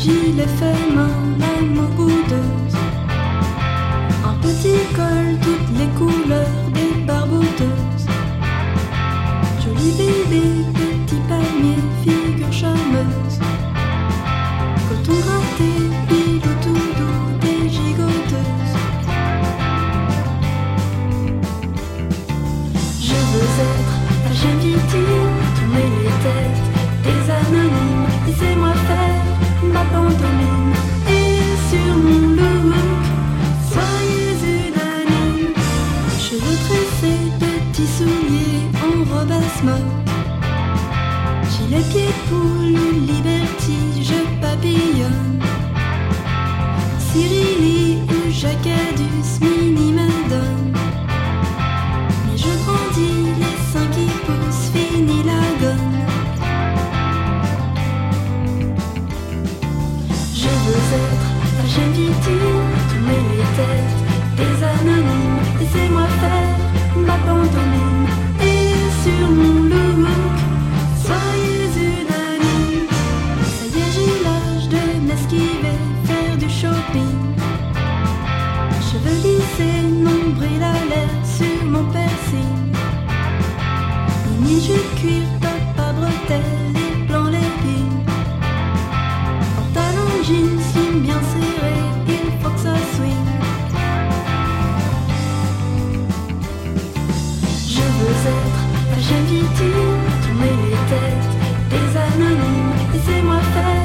gilet fait main, la boudeuse. Un petit col, toutes les couleurs des barboteuses. Joli bébé, petit palmier, figure charmeuse. Coton gratté, bidou tout doux, des gigoteuses. Je veux être la jeune victime, tourner les têtes des anonymes, laissez-moi à smock. Gilet pieds poules, liberty, je papillonne. Cyrili ou Jacadus, Cheveux lissés, nombril à l'air sur mon piercing. Mini jupe cuir, top à bretelles, les blancs leggings. Pantalon jean, bien serré, il faut que ça swing. Je veux être la jeune victime, tourner les têtes des anonymes. Laissez-moi faire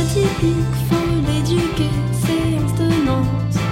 atypique, faut l'éduquer, c'est instenance.